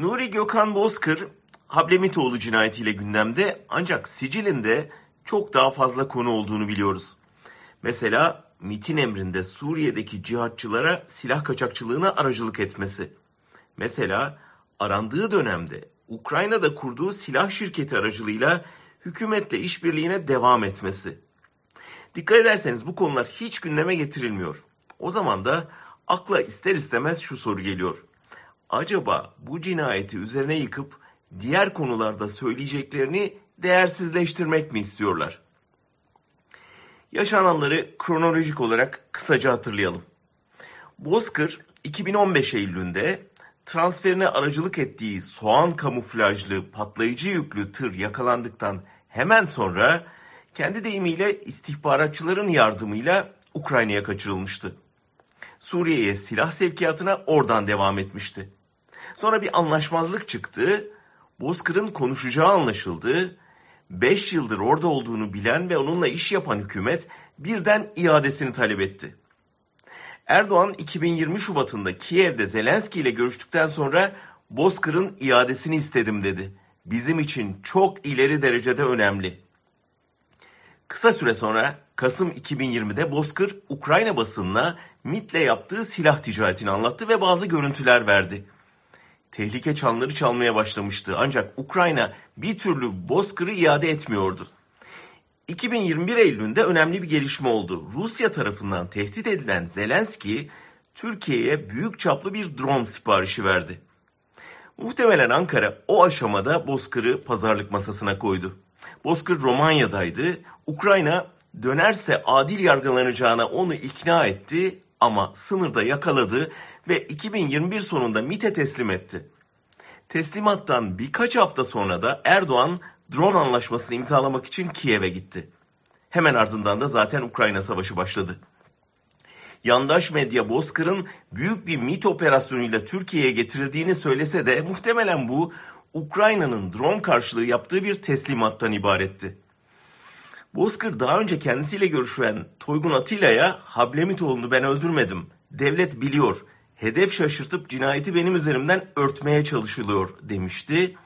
Nuri Gökhan Bozkır, Hablemitoğlu cinayetiyle gündemde ancak sicilinde çok daha fazla konu olduğunu biliyoruz. Mesela MIT'in emrinde Suriye'deki cihatçılara silah kaçakçılığına aracılık etmesi. Mesela arandığı dönemde Ukrayna'da kurduğu silah şirketi aracılığıyla hükümetle işbirliğine devam etmesi. Dikkat ederseniz bu konular hiç gündeme getirilmiyor. O zaman da akla ister istemez şu soru geliyor. Acaba bu cinayeti üzerine yıkıp diğer konularda söyleyeceklerini değersizleştirmek mi istiyorlar? Yaşananları kronolojik olarak kısaca hatırlayalım. Bozkır 2015 Eylül'ünde transferine aracılık ettiği soğan kamuflajlı patlayıcı yüklü tır yakalandıktan hemen sonra kendi deyimiyle istihbaratçıların yardımıyla Ukrayna'ya kaçırılmıştı. Suriye'ye silah sevkiyatına oradan devam etmişti. Sonra bir anlaşmazlık çıktı. Bozkır'ın konuşacağı anlaşıldı. 5 yıldır orada olduğunu bilen ve onunla iş yapan hükümet birden iadesini talep etti. Erdoğan 2020 Şubat'ında Kiev'de Zelenski ile görüştükten sonra Bozkır'ın iadesini istedim dedi. Bizim için çok ileri derecede önemli. Kısa süre sonra Kasım 2020'de Bozkır Ukrayna basınına MIT'le yaptığı silah ticaretini anlattı ve bazı görüntüler verdi. Tehlike çanları çalmaya başlamıştı ancak Ukrayna bir türlü Bozkır'ı iade etmiyordu. 2021 Eylül'ünde önemli bir gelişme oldu. Rusya tarafından tehdit edilen Zelenski, Türkiye'ye büyük çaplı bir drone siparişi verdi. Muhtemelen Ankara o aşamada Bozkır'ı pazarlık masasına koydu. Bozkır Romanya'daydı. Ukrayna dönerse adil yargılanacağına onu ikna etti ama sınırda yakaladı ve 2021 sonunda MIT'e teslim etti. Teslimattan birkaç hafta sonra da Erdoğan drone anlaşmasını imzalamak için Kiev'e gitti. Hemen ardından da zaten Ukrayna Savaşı başladı. Yandaş medya Bozkır'ın büyük bir MIT operasyonuyla Türkiye'ye getirildiğini söylese de muhtemelen bu Ukrayna'nın drone karşılığı yaptığı bir teslimattan ibaretti. Bozkır daha önce kendisiyle görüşen Toygun Atilla'ya Hablemitoğlu'nu ben öldürmedim. Devlet biliyor. Hedef şaşırtıp cinayeti benim üzerimden örtmeye çalışılıyor demişti.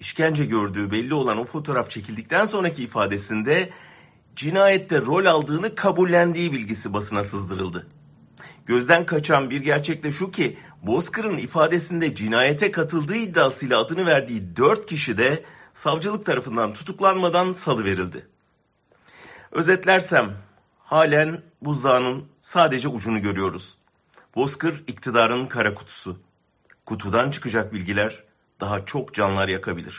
İşkence gördüğü belli olan o fotoğraf çekildikten sonraki ifadesinde cinayette rol aldığını kabullendiği bilgisi basına sızdırıldı. Gözden kaçan bir gerçek de şu ki Bozkır'ın ifadesinde cinayete katıldığı iddiasıyla adını verdiği dört kişi de savcılık tarafından tutuklanmadan salıverildi. Özetlersem halen buzdağının sadece ucunu görüyoruz. Bozkır iktidarın kara kutusu. Kutudan çıkacak bilgiler daha çok canlar yakabilir.